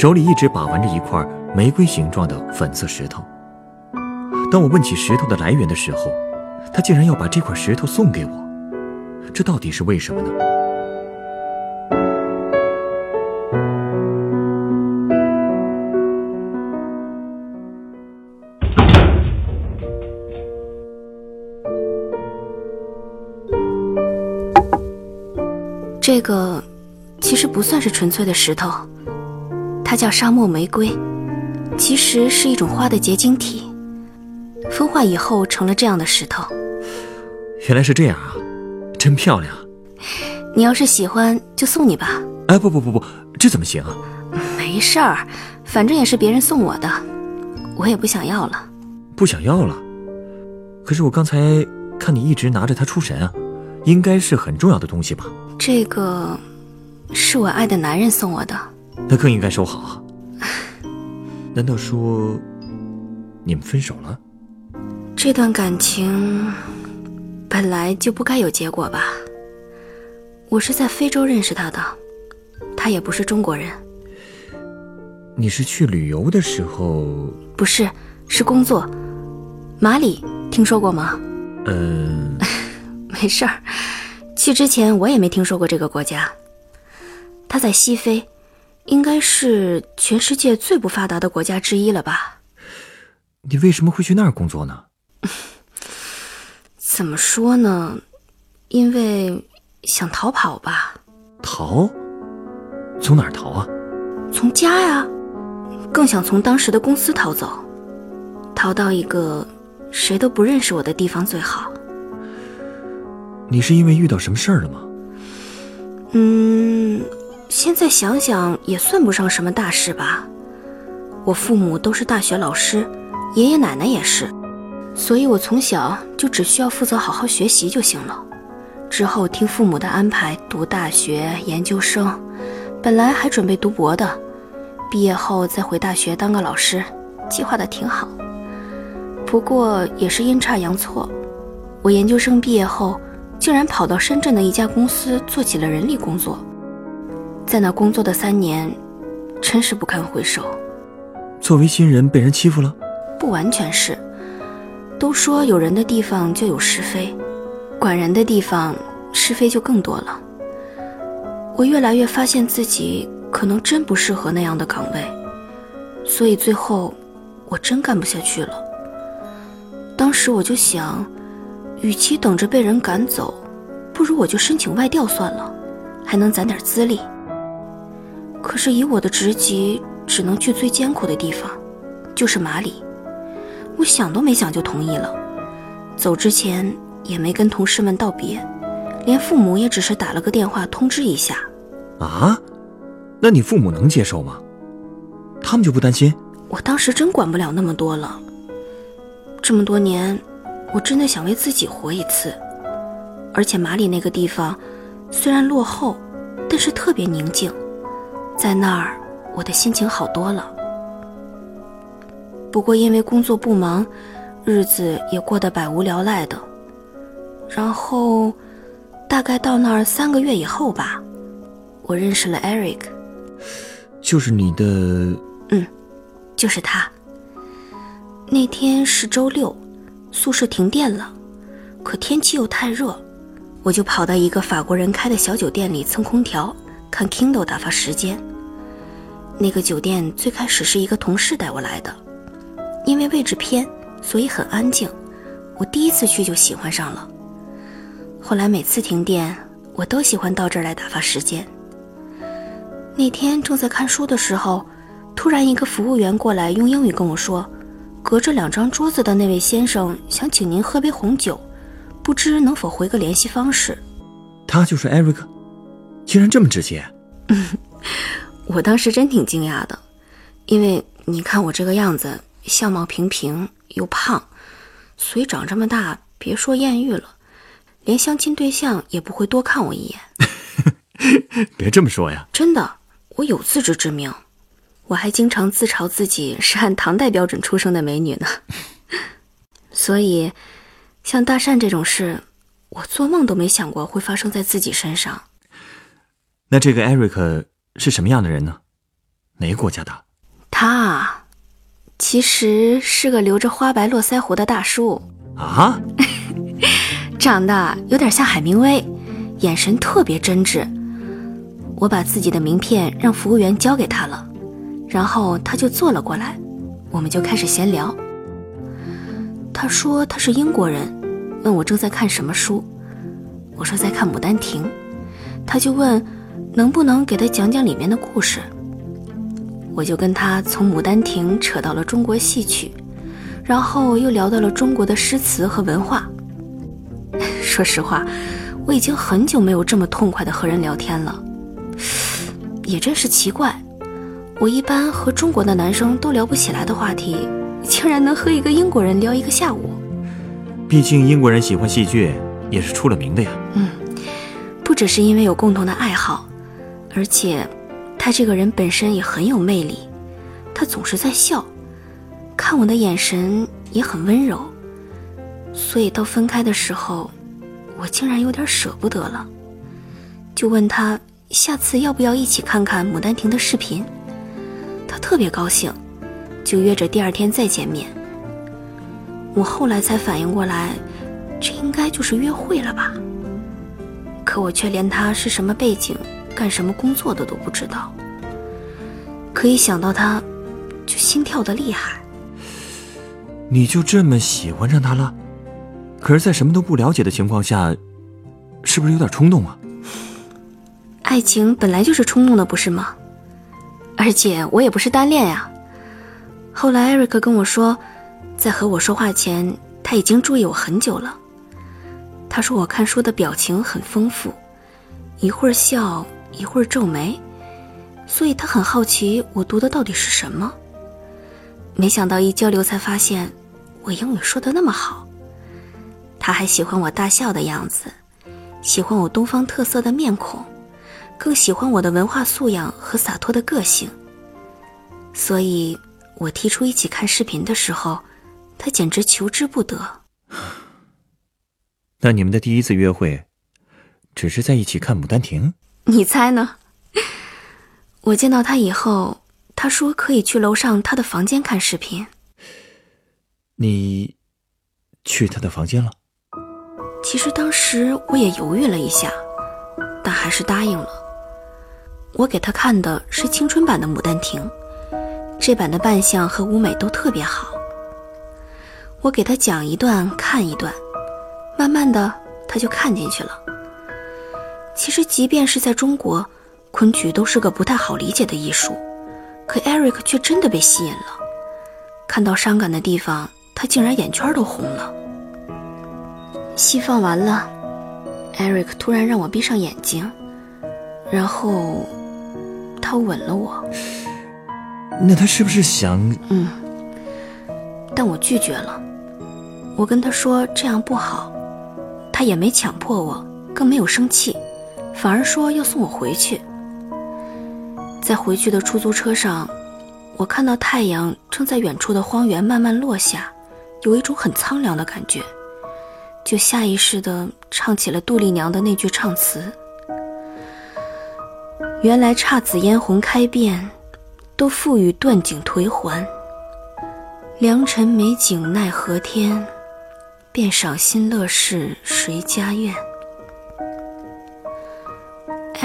手里一直把玩着一块玫瑰形状的粉色石头。当我问起石头的来源的时候，他竟然要把这块石头送给我，这到底是为什么呢？这个其实不算是纯粹的石头，它叫沙漠玫瑰，其实是一种花的结晶体，风化以后成了这样的石头。原来是这样啊，真漂亮。你要是喜欢，就送你吧。哎，不不不不，这怎么行啊？没事儿，反正也是别人送我的，我也不想要了。不想要了？可是我刚才看你一直拿着它出神啊，应该是很重要的东西吧？这个是我爱的男人送我的，那更应该收好啊。难道说你们分手了？这段感情本来就不该有结果吧？我是在非洲认识他的，他也不是中国人。你是去旅游的时候？不是，是工作。马里，听说过吗？嗯，没事儿。去之前我也没听说过这个国家。他在西非，应该是全世界最不发达的国家之一了吧？你为什么会去那儿工作呢？怎么说呢？因为想逃跑吧。逃？从哪儿逃啊？从家呀，更想从当时的公司逃走，逃到一个谁都不认识我的地方最好。你是因为遇到什么事儿了吗？嗯，现在想想也算不上什么大事吧。我父母都是大学老师，爷爷奶奶也是，所以我从小就只需要负责好好学习就行了。之后听父母的安排读大学、研究生，本来还准备读博的，毕业后再回大学当个老师，计划的挺好。不过也是阴差阳错，我研究生毕业后。竟然跑到深圳的一家公司做起了人力工作，在那工作的三年，真是不堪回首。作为新人被人欺负了？不完全是，都说有人的地方就有是非，管人的地方是非就更多了。我越来越发现自己可能真不适合那样的岗位，所以最后我真干不下去了。当时我就想。与其等着被人赶走，不如我就申请外调算了，还能攒点资历。可是以我的职级，只能去最艰苦的地方，就是马里。我想都没想就同意了，走之前也没跟同事们道别，连父母也只是打了个电话通知一下。啊？那你父母能接受吗？他们就不担心？我当时真管不了那么多了。这么多年。我真的想为自己活一次，而且马里那个地方虽然落后，但是特别宁静，在那儿我的心情好多了。不过因为工作不忙，日子也过得百无聊赖的。然后，大概到那儿三个月以后吧，我认识了 Eric，就是你的，嗯，就是他。那天是周六。宿舍停电了，可天气又太热，我就跑到一个法国人开的小酒店里蹭空调，看 Kindle 打发时间。那个酒店最开始是一个同事带我来的，因为位置偏，所以很安静。我第一次去就喜欢上了。后来每次停电，我都喜欢到这儿来打发时间。那天正在看书的时候，突然一个服务员过来用英语跟我说。隔着两张桌子的那位先生想请您喝杯红酒，不知能否回个联系方式？他就是艾瑞克，竟然这么直接。我当时真挺惊讶的，因为你看我这个样子，相貌平平又胖，所以长这么大，别说艳遇了，连相亲对象也不会多看我一眼。别这么说呀，真的，我有自知之明。我还经常自嘲自己是按唐代标准出生的美女呢。所以，像搭讪这种事，我做梦都没想过会发生在自己身上。那这个艾瑞克是什么样的人呢？哪个国家的？他啊，其实是个留着花白络腮胡的大叔啊，长得有点像海明威，眼神特别真挚。我把自己的名片让服务员交给他了，然后他就坐了过来，我们就开始闲聊。他说他是英国人，问我正在看什么书，我说在看《牡丹亭》，他就问能不能给他讲讲里面的故事。我就跟他从《牡丹亭》扯到了中国戏曲，然后又聊到了中国的诗词和文化。说实话，我已经很久没有这么痛快的和人聊天了。也真是奇怪，我一般和中国的男生都聊不起来的话题，竟然能和一个英国人聊一个下午。毕竟英国人喜欢戏剧，也是出了名的呀。嗯，不只是因为有共同的爱好，而且。他这个人本身也很有魅力，他总是在笑，看我的眼神也很温柔，所以到分开的时候，我竟然有点舍不得了，就问他下次要不要一起看看《牡丹亭》的视频，他特别高兴，就约着第二天再见面。我后来才反应过来，这应该就是约会了吧？可我却连他是什么背景。干什么工作的都不知道，可一想到他，就心跳的厉害。你就这么喜欢上他了？可是，在什么都不了解的情况下，是不是有点冲动啊？爱情本来就是冲动的，不是吗？而且我也不是单恋呀。后来艾瑞克跟我说，在和我说话前，他已经注意我很久了。他说我看书的表情很丰富，一会儿笑。一会儿皱眉，所以他很好奇我读的到底是什么。没想到一交流才发现，我英语说的那么好。他还喜欢我大笑的样子，喜欢我东方特色的面孔，更喜欢我的文化素养和洒脱的个性。所以，我提出一起看视频的时候，他简直求之不得。那你们的第一次约会，只是在一起看《牡丹亭》？你猜呢？我见到他以后，他说可以去楼上他的房间看视频。你去他的房间了？其实当时我也犹豫了一下，但还是答应了。我给他看的是青春版的《牡丹亭》，这版的扮相和舞美都特别好。我给他讲一段，看一段，慢慢的他就看进去了。其实，即便是在中国，昆曲都是个不太好理解的艺术，可 Eric 却真的被吸引了。看到伤感的地方，他竟然眼圈都红了。戏放完了，Eric 突然让我闭上眼睛，然后他吻了我。那他是不是想……嗯，但我拒绝了。我跟他说这样不好，他也没强迫我，更没有生气。反而说要送我回去。在回去的出租车上，我看到太阳正在远处的荒原慢慢落下，有一种很苍凉的感觉，就下意识地唱起了杜丽娘的那句唱词：“原来姹紫嫣红开遍，都付与断井颓垣。良辰美景奈何天，便赏心乐事谁家院。”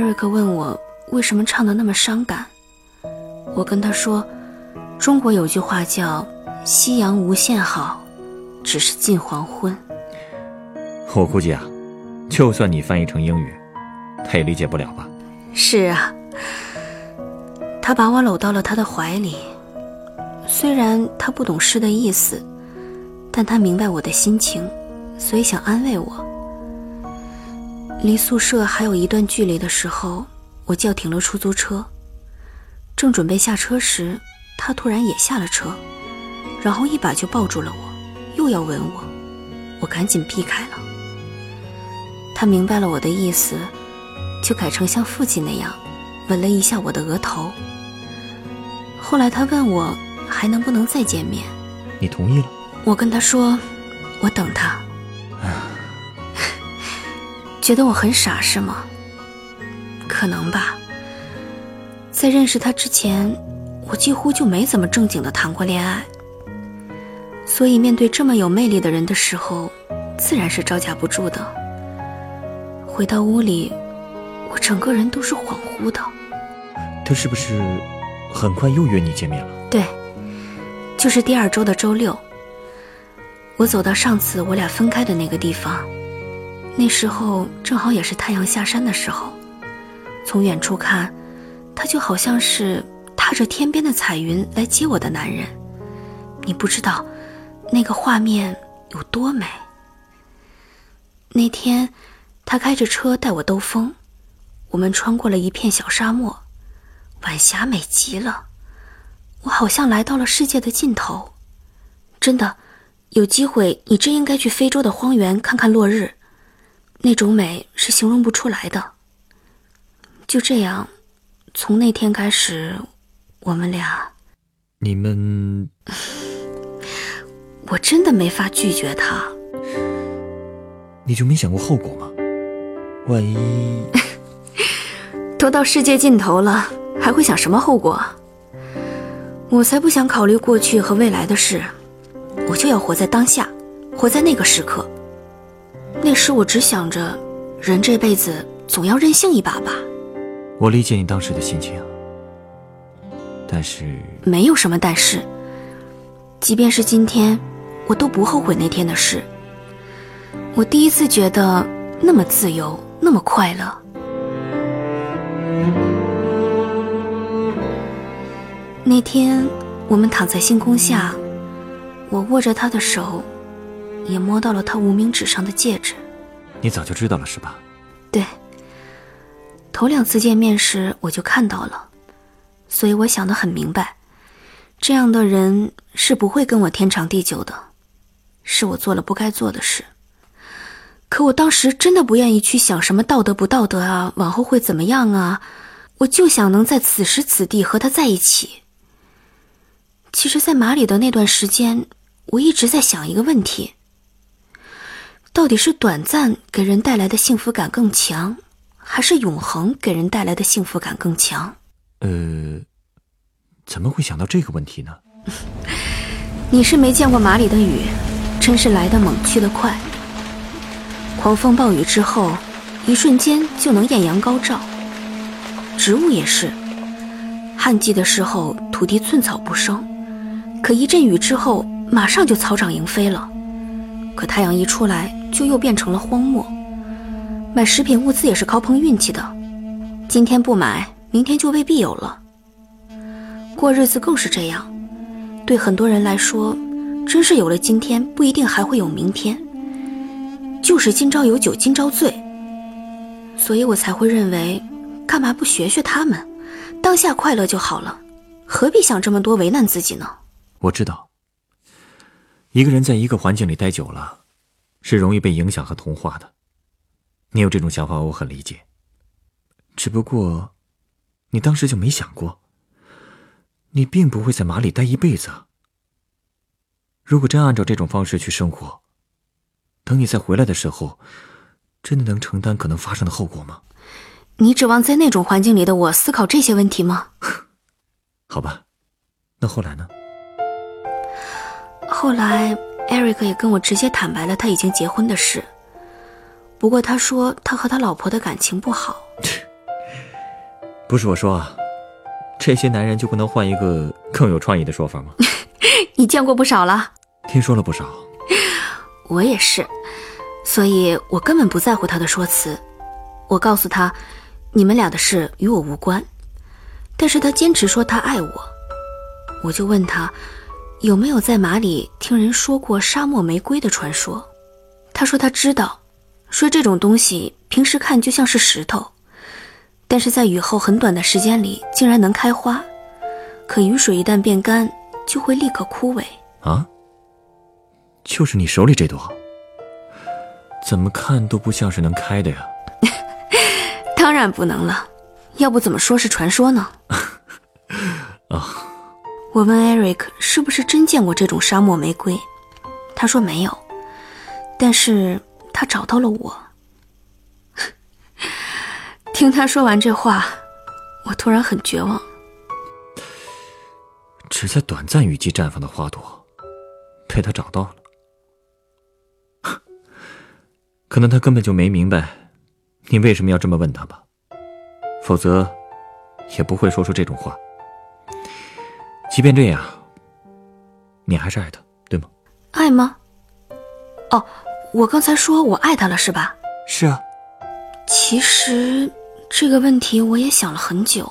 艾瑞克问我为什么唱的那么伤感，我跟他说，中国有句话叫“夕阳无限好，只是近黄昏”。我估计啊，就算你翻译成英语，他也理解不了吧？是啊，他把我搂到了他的怀里，虽然他不懂诗的意思，但他明白我的心情，所以想安慰我。离宿舍还有一段距离的时候，我叫停了出租车。正准备下车时，他突然也下了车，然后一把就抱住了我，又要吻我，我赶紧避开了。他明白了我的意思，就改成像父亲那样，吻了一下我的额头。后来他问我还能不能再见面，你同意了？我跟他说，我等他。觉得我很傻是吗？可能吧。在认识他之前，我几乎就没怎么正经的谈过恋爱，所以面对这么有魅力的人的时候，自然是招架不住的。回到屋里，我整个人都是恍惚的。他是不是很快又约你见面了？对，就是第二周的周六。我走到上次我俩分开的那个地方。那时候正好也是太阳下山的时候，从远处看，他就好像是踏着天边的彩云来接我的男人。你不知道，那个画面有多美。那天，他开着车带我兜风，我们穿过了一片小沙漠，晚霞美极了，我好像来到了世界的尽头。真的，有机会你真应该去非洲的荒原看看落日。那种美是形容不出来的。就这样，从那天开始，我们俩，你们，我真的没法拒绝他。你就没想过后果吗？万一 都到世界尽头了，还会想什么后果？我才不想考虑过去和未来的事，我就要活在当下，活在那个时刻。那时我只想着，人这辈子总要任性一把吧。我理解你当时的心情，但是没有什么但是。即便是今天，我都不后悔那天的事。我第一次觉得那么自由，那么快乐。那天我们躺在星空下，我握着他的手。也摸到了他无名指上的戒指，你早就知道了是吧？对。头两次见面时我就看到了，所以我想得很明白，这样的人是不会跟我天长地久的，是我做了不该做的事。可我当时真的不愿意去想什么道德不道德啊，往后会怎么样啊，我就想能在此时此地和他在一起。其实，在马里的那段时间，我一直在想一个问题。到底是短暂给人带来的幸福感更强，还是永恒给人带来的幸福感更强？呃，怎么会想到这个问题呢？你是没见过马里的雨，真是来得猛去得快。狂风暴雨之后，一瞬间就能艳阳高照。植物也是，旱季的时候土地寸草不生，可一阵雨之后，马上就草长莺飞了。可太阳一出来，就又变成了荒漠。买食品物资也是靠碰运气的，今天不买，明天就未必有了。过日子更是这样，对很多人来说，真是有了今天，不一定还会有明天。就是今朝有酒今朝醉，所以我才会认为，干嘛不学学他们，当下快乐就好了，何必想这么多为难自己呢？我知道。一个人在一个环境里待久了，是容易被影响和同化的。你有这种想法，我很理解。只不过，你当时就没想过，你并不会在马里待一辈子。如果真按照这种方式去生活，等你再回来的时候，真的能承担可能发生的后果吗？你指望在那种环境里的我思考这些问题吗？好吧，那后来呢？后来，艾瑞克也跟我直接坦白了他已经结婚的事。不过他说他和他老婆的感情不好。不是我说啊，这些男人就不能换一个更有创意的说法吗？你见过不少了，听说了不少。我也是，所以我根本不在乎他的说辞。我告诉他，你们俩的事与我无关。但是他坚持说他爱我，我就问他。有没有在马里听人说过沙漠玫瑰的传说？他说他知道，说这种东西平时看就像是石头，但是在雨后很短的时间里竟然能开花，可雨水一旦变干，就会立刻枯萎。啊？就是你手里这朵，怎么看都不像是能开的呀？当然不能了，要不怎么说是传说呢？啊！我问 Eric 是不是真见过这种沙漠玫瑰，他说没有，但是他找到了我。听他说完这话，我突然很绝望。只在短暂雨季绽放的花朵，被他找到了。可能他根本就没明白，你为什么要这么问他吧，否则，也不会说出这种话。即便这样，你还是爱他，对吗？爱吗？哦，我刚才说我爱他了，是吧？是啊。其实这个问题我也想了很久。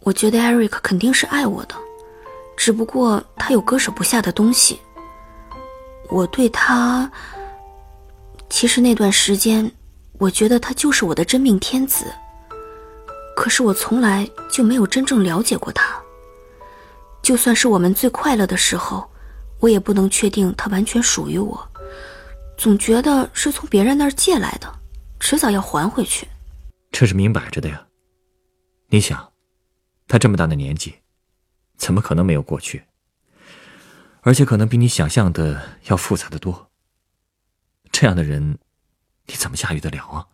我觉得 Eric 肯定是爱我的，只不过他有割舍不下的东西。我对他。其实那段时间，我觉得他就是我的真命天子。可是我从来就没有真正了解过他。就算是我们最快乐的时候，我也不能确定他完全属于我，总觉得是从别人那儿借来的，迟早要还回去。这是明摆着的呀。你想，他这么大的年纪，怎么可能没有过去？而且可能比你想象的要复杂的多。这样的人，你怎么驾驭得了啊？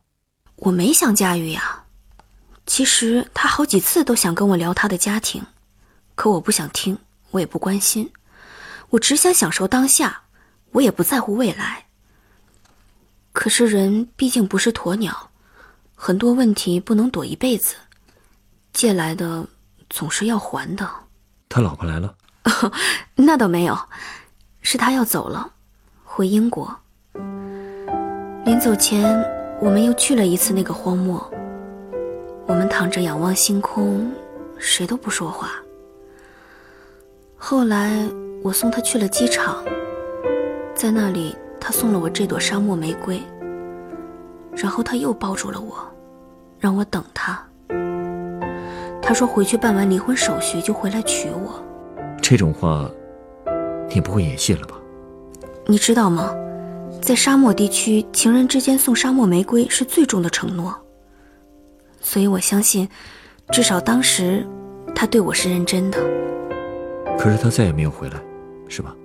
我没想驾驭呀。其实他好几次都想跟我聊他的家庭，可我不想听，我也不关心，我只想享受当下，我也不在乎未来。可是人毕竟不是鸵鸟，很多问题不能躲一辈子，借来的总是要还的。他老婆来了？那倒没有，是他要走了，回英国。临走前，我们又去了一次那个荒漠。我们躺着仰望星空，谁都不说话。后来我送他去了机场，在那里他送了我这朵沙漠玫瑰，然后他又抱住了我，让我等他。他说回去办完离婚手续就回来娶我。这种话，你不会也信了吧？你知道吗？在沙漠地区，情人之间送沙漠玫瑰是最重的承诺。所以我相信，至少当时，他对我是认真的。可是他再也没有回来，是吧？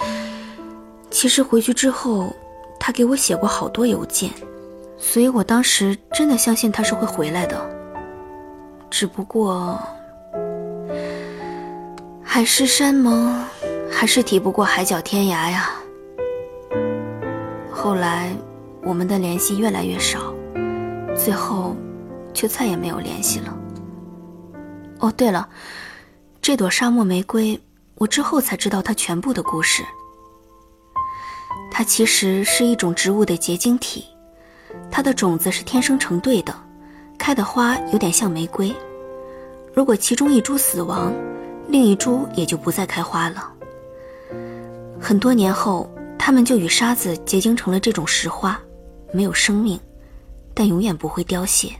其实回去之后，他给我写过好多邮件，所以我当时真的相信他是会回来的。只不过，海誓山盟，还是抵不过海角天涯呀。后来，我们的联系越来越少，最后，就再也没有联系了。哦，对了，这朵沙漠玫瑰，我之后才知道它全部的故事。它其实是一种植物的结晶体，它的种子是天生成对的，开的花有点像玫瑰。如果其中一株死亡，另一株也就不再开花了。很多年后。它们就与沙子结晶成了这种石花，没有生命，但永远不会凋谢。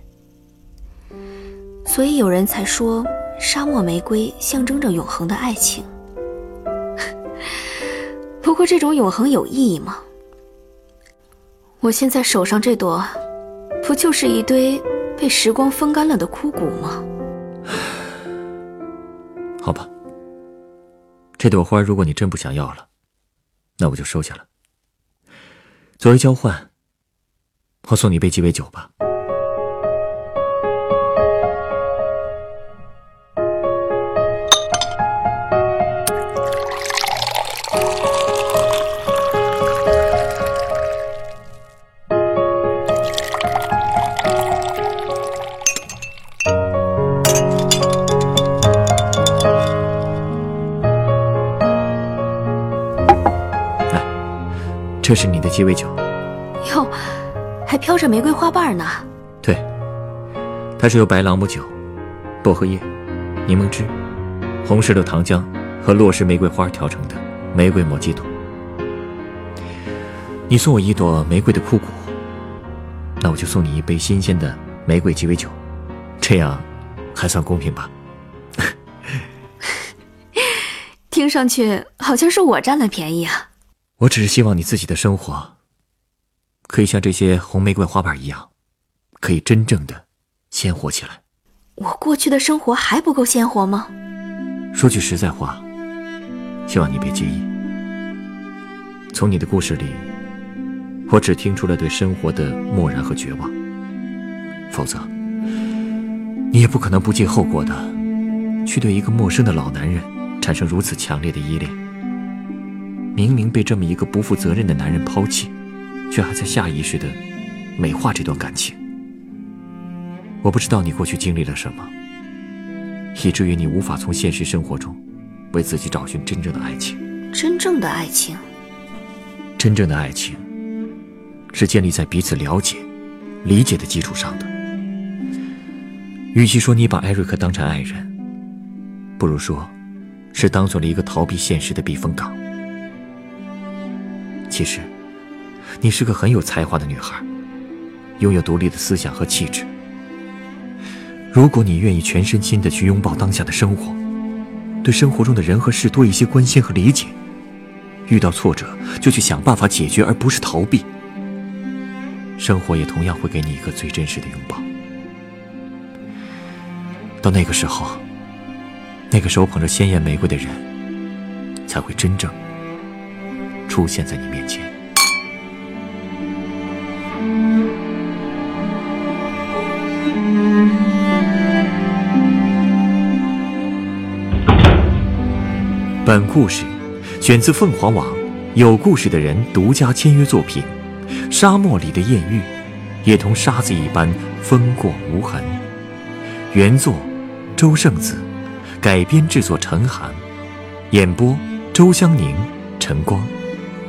所以有人才说，沙漠玫瑰象征着永恒的爱情。不过，这种永恒有意义吗？我现在手上这朵，不就是一堆被时光风干了的枯骨吗？好吧，这朵花，如果你真不想要了。那我就收下了。作为交换，我送你一杯鸡尾酒吧。这是你的鸡尾酒，哟，还飘着玫瑰花瓣呢。对，它是由白朗姆酒、薄荷叶、柠檬汁、红石榴糖浆和洛氏玫瑰花调成的玫瑰莫吉托。你送我一朵玫瑰的枯骨，那我就送你一杯新鲜的玫瑰鸡尾酒，这样还算公平吧？听上去好像是我占了便宜啊。我只是希望你自己的生活，可以像这些红玫瑰花瓣一样，可以真正的鲜活起来。我过去的生活还不够鲜活吗？说句实在话，希望你别介意。从你的故事里，我只听出了对生活的漠然和绝望。否则，你也不可能不计后果的去对一个陌生的老男人产生如此强烈的依恋。明明被这么一个不负责任的男人抛弃，却还在下意识的美化这段感情。我不知道你过去经历了什么，以至于你无法从现实生活中为自己找寻真正的爱情。真正的爱情，真正的爱情是建立在彼此了解、理解的基础上的。与其说你把艾瑞克当成爱人，不如说，是当做了一个逃避现实的避风港。其实，你是个很有才华的女孩，拥有独立的思想和气质。如果你愿意全身心的去拥抱当下的生活，对生活中的人和事多一些关心和理解，遇到挫折就去想办法解决，而不是逃避，生活也同样会给你一个最真实的拥抱。到那个时候，那个手捧着鲜艳玫瑰的人，才会真正出现在你面前。本故事选自凤凰网有故事的人独家签约作品《沙漠里的艳遇》，也同沙子一般风过无痕。原作周胜子，改编制作陈寒，演播周湘宁、陈光，